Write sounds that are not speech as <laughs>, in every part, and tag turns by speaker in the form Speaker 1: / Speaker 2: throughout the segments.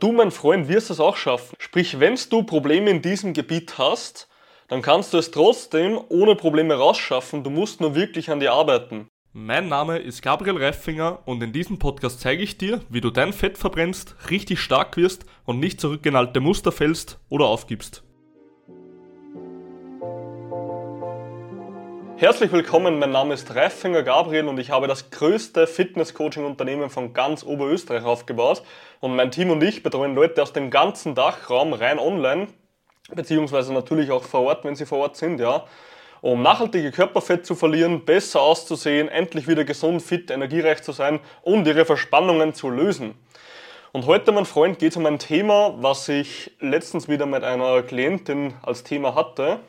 Speaker 1: Du, mein Freund, wirst es auch schaffen. Sprich, wenn du Probleme in diesem Gebiet hast, dann kannst du es trotzdem ohne Probleme rausschaffen. Du musst nur wirklich an dir arbeiten.
Speaker 2: Mein Name ist Gabriel Reifinger und in diesem Podcast zeige ich dir, wie du dein Fett verbrennst, richtig stark wirst und nicht zurück in alte Muster fällst oder aufgibst.
Speaker 1: Herzlich willkommen, mein Name ist Reifinger Gabriel und ich habe das größte Fitness-Coaching-Unternehmen von ganz Oberösterreich aufgebaut. Und mein Team und ich betreuen Leute aus dem ganzen Dachraum rein online, beziehungsweise natürlich auch vor Ort, wenn sie vor Ort sind, ja. Um nachhaltige Körperfett zu verlieren, besser auszusehen, endlich wieder gesund, fit, energiereich zu sein und ihre Verspannungen zu lösen. Und heute, mein Freund, geht es um ein Thema, was ich letztens wieder mit einer Klientin als Thema hatte.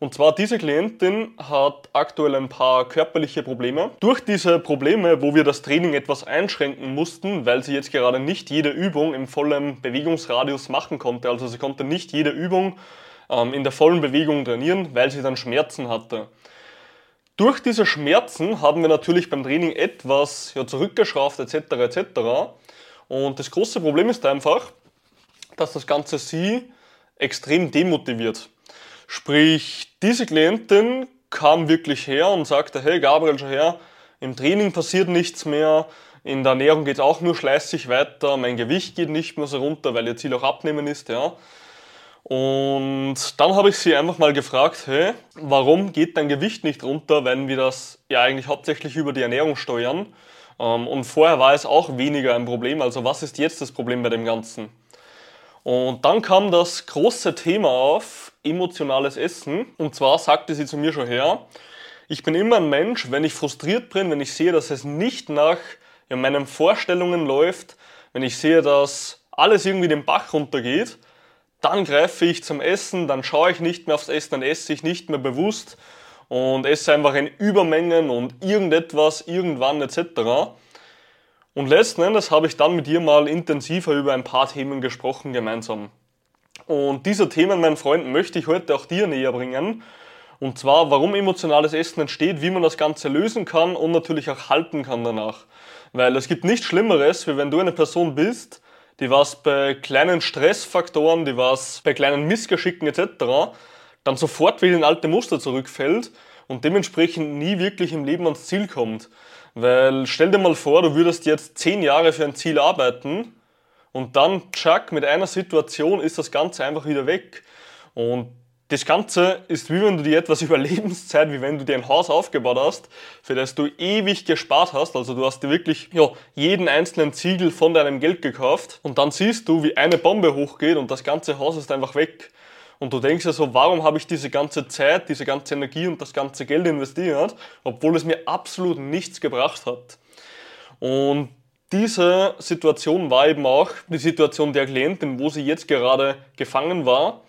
Speaker 1: Und zwar diese Klientin hat aktuell ein paar körperliche Probleme. Durch diese Probleme, wo wir das Training etwas einschränken mussten, weil sie jetzt gerade nicht jede Übung im vollen Bewegungsradius machen konnte. Also sie konnte nicht jede Übung ähm, in der vollen Bewegung trainieren, weil sie dann Schmerzen hatte. Durch diese Schmerzen haben wir natürlich beim Training etwas ja, zurückgeschraubt etc. etc. Und das große Problem ist einfach, dass das Ganze sie extrem demotiviert. Sprich, diese Klientin kam wirklich her und sagte, hey Gabriel, schau her, im Training passiert nichts mehr, in der Ernährung geht es auch nur schleißig weiter, mein Gewicht geht nicht mehr so runter, weil ihr Ziel auch abnehmen ist, ja. Und dann habe ich sie einfach mal gefragt, hey, warum geht dein Gewicht nicht runter, wenn wir das ja eigentlich hauptsächlich über die Ernährung steuern? Ähm, und vorher war es auch weniger ein Problem, also was ist jetzt das Problem bei dem Ganzen? Und dann kam das große Thema auf, emotionales Essen. Und zwar sagte sie zu mir schon her, ich bin immer ein Mensch, wenn ich frustriert bin, wenn ich sehe, dass es nicht nach ja, meinen Vorstellungen läuft, wenn ich sehe, dass alles irgendwie den Bach runtergeht, dann greife ich zum Essen, dann schaue ich nicht mehr aufs Essen, dann esse ich nicht mehr bewusst und esse einfach in Übermengen und irgendetwas, irgendwann etc. Und letzten Endes habe ich dann mit ihr mal intensiver über ein paar Themen gesprochen gemeinsam. Und diese Themen, mein Freund, möchte ich heute auch dir näher bringen. Und zwar, warum emotionales Essen entsteht, wie man das Ganze lösen kann und natürlich auch halten kann danach. Weil es gibt nichts Schlimmeres, wie wenn du eine Person bist, die was bei kleinen Stressfaktoren, die was bei kleinen Missgeschicken etc. dann sofort wieder in alte Muster zurückfällt und dementsprechend nie wirklich im Leben ans Ziel kommt. Weil stell dir mal vor, du würdest jetzt zehn Jahre für ein Ziel arbeiten und dann, tschack, mit einer Situation ist das Ganze einfach wieder weg. Und das Ganze ist wie wenn du dir etwas <laughs> über Lebenszeit, wie wenn du dir ein Haus aufgebaut hast, für das du ewig gespart hast. Also du hast dir wirklich ja, jeden einzelnen Ziegel von deinem Geld gekauft und dann siehst du, wie eine Bombe hochgeht und das ganze Haus ist einfach weg. Und du denkst ja so, warum habe ich diese ganze Zeit, diese ganze Energie und das ganze Geld investiert, obwohl es mir absolut nichts gebracht hat. Und diese Situation war eben auch die Situation der Klientin, wo sie jetzt gerade gefangen war.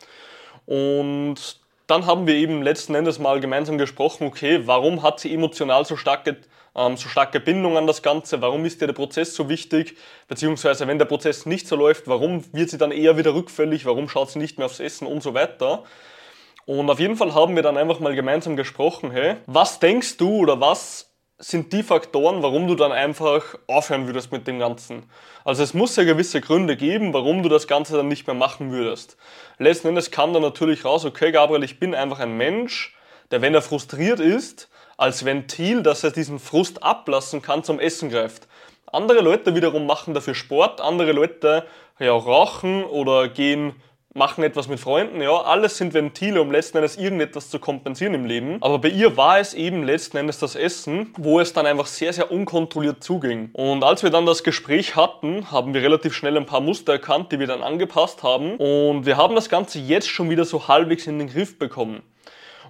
Speaker 1: Und dann haben wir eben letzten Endes mal gemeinsam gesprochen, okay, warum hat sie emotional so starke ähm, so starke Bindung an das Ganze, warum ist dir der Prozess so wichtig, beziehungsweise wenn der Prozess nicht so läuft, warum wird sie dann eher wieder rückfällig, warum schaut sie nicht mehr aufs Essen und so weiter. Und auf jeden Fall haben wir dann einfach mal gemeinsam gesprochen, hey, was denkst du oder was sind die Faktoren, warum du dann einfach aufhören würdest mit dem Ganzen. Also es muss ja gewisse Gründe geben, warum du das Ganze dann nicht mehr machen würdest. Letzten Endes kam dann natürlich raus, okay Gabriel, ich bin einfach ein Mensch, der wenn er frustriert ist, als Ventil, dass er diesen Frust ablassen kann, zum Essen greift. Andere Leute wiederum machen dafür Sport, andere Leute ja, rauchen oder gehen machen etwas mit Freunden, ja, alles sind Ventile, um letzten Endes irgendetwas zu kompensieren im Leben. Aber bei ihr war es eben letzten Endes das Essen, wo es dann einfach sehr, sehr unkontrolliert zuging. Und als wir dann das Gespräch hatten, haben wir relativ schnell ein paar Muster erkannt, die wir dann angepasst haben. Und wir haben das Ganze jetzt schon wieder so halbwegs in den Griff bekommen.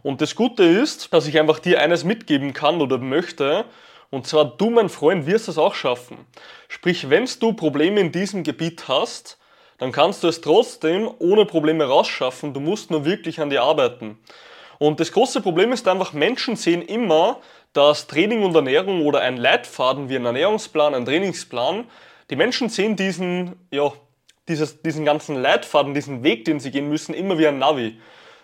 Speaker 1: Und das Gute ist, dass ich einfach dir eines mitgeben kann oder möchte. Und zwar, du, mein Freund, wirst es auch schaffen. Sprich, wenn du Probleme in diesem Gebiet hast, dann kannst du es trotzdem ohne Probleme rausschaffen. Du musst nur wirklich an dir arbeiten. Und das große Problem ist einfach, Menschen sehen immer, dass Training und Ernährung oder ein Leitfaden wie ein Ernährungsplan, ein Trainingsplan, die Menschen sehen diesen, ja, dieses, diesen ganzen Leitfaden, diesen Weg, den sie gehen müssen, immer wie ein Navi.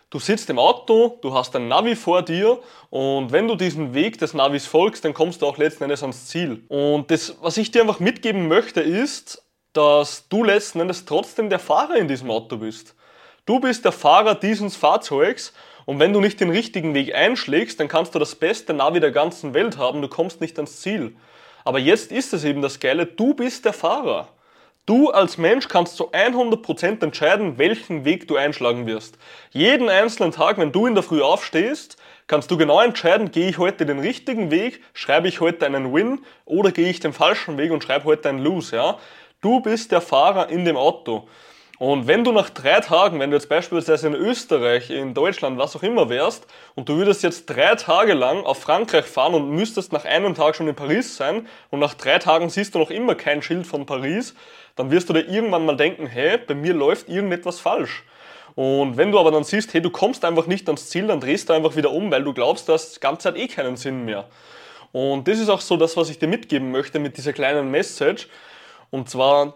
Speaker 1: Du sitzt im Auto, du hast ein Navi vor dir und wenn du diesen Weg des Navis folgst, dann kommst du auch letzten Endes ans Ziel. Und das, was ich dir einfach mitgeben möchte, ist, dass du letzten Endes trotzdem der Fahrer in diesem Auto bist. Du bist der Fahrer dieses Fahrzeugs und wenn du nicht den richtigen Weg einschlägst, dann kannst du das beste Navi der ganzen Welt haben, du kommst nicht ans Ziel. Aber jetzt ist es eben das Geile, du bist der Fahrer. Du als Mensch kannst zu 100% entscheiden, welchen Weg du einschlagen wirst. Jeden einzelnen Tag, wenn du in der Früh aufstehst, kannst du genau entscheiden, gehe ich heute den richtigen Weg, schreibe ich heute einen Win oder gehe ich den falschen Weg und schreibe heute einen Lose. Ja? Du bist der Fahrer in dem Auto. Und wenn du nach drei Tagen, wenn du jetzt beispielsweise in Österreich, in Deutschland, was auch immer wärst, und du würdest jetzt drei Tage lang auf Frankreich fahren und müsstest nach einem Tag schon in Paris sein, und nach drei Tagen siehst du noch immer kein Schild von Paris, dann wirst du dir irgendwann mal denken, hey, bei mir läuft irgendetwas falsch. Und wenn du aber dann siehst, hey, du kommst einfach nicht ans Ziel, dann drehst du einfach wieder um, weil du glaubst, das Ganze hat eh keinen Sinn mehr. Und das ist auch so das, was ich dir mitgeben möchte mit dieser kleinen Message. Und zwar,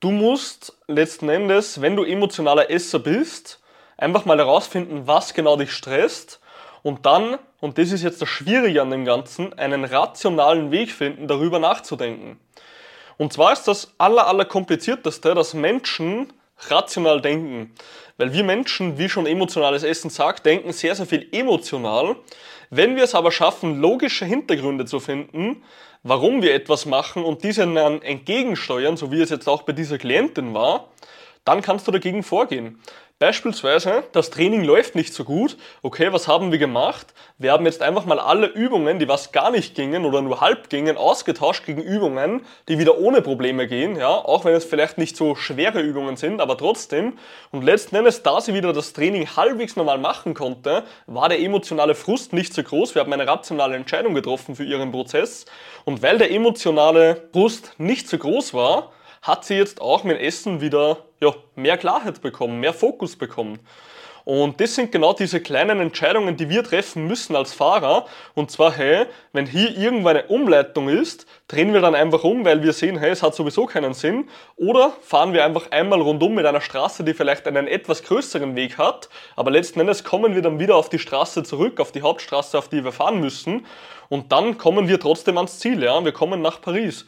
Speaker 1: Du musst letzten Endes, wenn du emotionaler Esser bist, einfach mal herausfinden, was genau dich stresst und dann, und das ist jetzt das Schwierige an dem Ganzen, einen rationalen Weg finden, darüber nachzudenken. Und zwar ist das aller, aller komplizierteste, dass Menschen rational denken. Weil wir Menschen, wie schon emotionales Essen sagt, denken sehr, sehr viel emotional. Wenn wir es aber schaffen, logische Hintergründe zu finden, warum wir etwas machen und diese dann entgegensteuern, so wie es jetzt auch bei dieser Klientin war, dann kannst du dagegen vorgehen. Beispielsweise, das Training läuft nicht so gut. Okay, was haben wir gemacht? Wir haben jetzt einfach mal alle Übungen, die was gar nicht gingen oder nur halb gingen, ausgetauscht gegen Übungen, die wieder ohne Probleme gehen. Ja, auch wenn es vielleicht nicht so schwere Übungen sind, aber trotzdem. Und letzten Endes, da sie wieder das Training halbwegs normal machen konnte, war der emotionale Frust nicht so groß. Wir haben eine rationale Entscheidung getroffen für ihren Prozess. Und weil der emotionale Frust nicht so groß war, hat sie jetzt auch mit Essen wieder ja, mehr Klarheit bekommen, mehr Fokus bekommen. Und das sind genau diese kleinen Entscheidungen, die wir treffen müssen als Fahrer. Und zwar, hey, wenn hier irgendwo eine Umleitung ist, drehen wir dann einfach um, weil wir sehen, hey, es hat sowieso keinen Sinn. Oder fahren wir einfach einmal rundum mit einer Straße, die vielleicht einen etwas größeren Weg hat. Aber letzten Endes kommen wir dann wieder auf die Straße zurück, auf die Hauptstraße, auf die wir fahren müssen. Und dann kommen wir trotzdem ans Ziel, ja. Wir kommen nach Paris.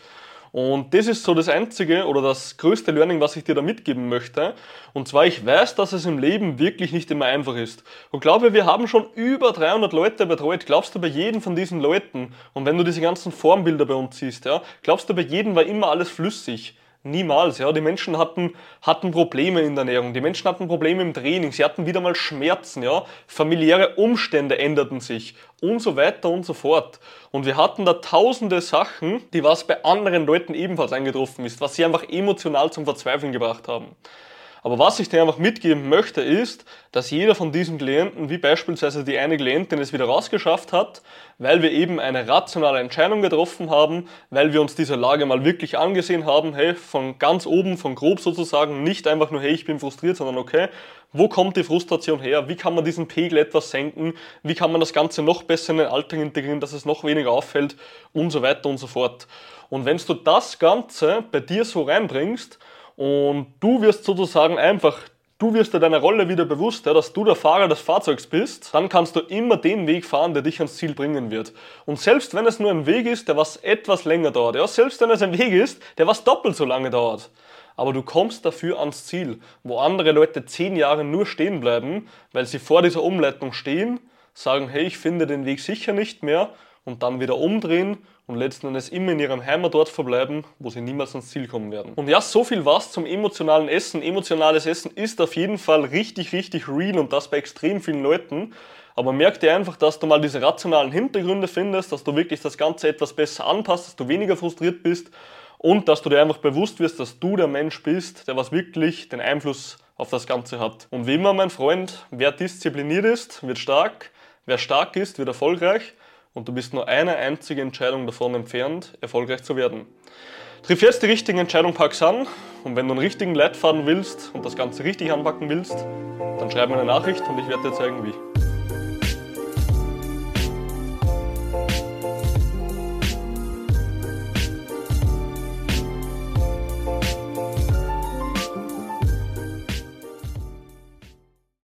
Speaker 1: Und das ist so das einzige oder das größte Learning, was ich dir da mitgeben möchte. Und zwar, ich weiß, dass es im Leben wirklich nicht immer einfach ist. Und glaube, wir haben schon über 300 Leute betreut. Glaubst du bei jedem von diesen Leuten, und wenn du diese ganzen Formbilder bei uns siehst, ja, glaubst du bei jedem war immer alles flüssig? Niemals, ja. Die Menschen hatten, hatten Probleme in der Ernährung, die Menschen hatten Probleme im Training, sie hatten wieder mal Schmerzen, ja. Familiäre Umstände änderten sich und so weiter und so fort. Und wir hatten da tausende Sachen, die was bei anderen Leuten ebenfalls eingetroffen ist, was sie einfach emotional zum Verzweifeln gebracht haben. Aber was ich dir einfach mitgeben möchte, ist, dass jeder von diesen Klienten, wie beispielsweise die eine Klientin es wieder rausgeschafft hat, weil wir eben eine rationale Entscheidung getroffen haben, weil wir uns diese Lage mal wirklich angesehen haben, hey, von ganz oben, von grob sozusagen, nicht einfach nur, hey, ich bin frustriert, sondern okay, wo kommt die Frustration her? Wie kann man diesen Pegel etwas senken? Wie kann man das Ganze noch besser in den Alltag integrieren, dass es noch weniger auffällt? Und so weiter und so fort. Und wenn du das Ganze bei dir so reinbringst, und du wirst sozusagen einfach, du wirst dir deiner Rolle wieder bewusst, ja, dass du der Fahrer des Fahrzeugs bist, dann kannst du immer den Weg fahren, der dich ans Ziel bringen wird. Und selbst wenn es nur ein Weg ist, der was etwas länger dauert, ja, selbst wenn es ein Weg ist, der was doppelt so lange dauert, aber du kommst dafür ans Ziel, wo andere Leute zehn Jahre nur stehen bleiben, weil sie vor dieser Umleitung stehen, sagen, hey, ich finde den Weg sicher nicht mehr und dann wieder umdrehen und letzten Endes immer in ihrem Heimatort verbleiben, wo sie niemals ans Ziel kommen werden. Und ja, so viel was zum emotionalen Essen. Emotionales Essen ist auf jeden Fall richtig, richtig real und das bei extrem vielen Leuten. Aber merk dir einfach, dass du mal diese rationalen Hintergründe findest, dass du wirklich das Ganze etwas besser anpasst, dass du weniger frustriert bist und dass du dir einfach bewusst wirst, dass du der Mensch bist, der was wirklich den Einfluss auf das Ganze hat. Und wie immer, mein Freund, wer diszipliniert ist, wird stark. Wer stark ist, wird erfolgreich und du bist nur eine einzige Entscheidung davon entfernt, erfolgreich zu werden. Triff jetzt die richtige Entscheidung, pack's an und wenn du einen richtigen Leitfaden willst und das Ganze richtig anpacken willst, dann schreib mir eine Nachricht und ich werde dir zeigen, wie.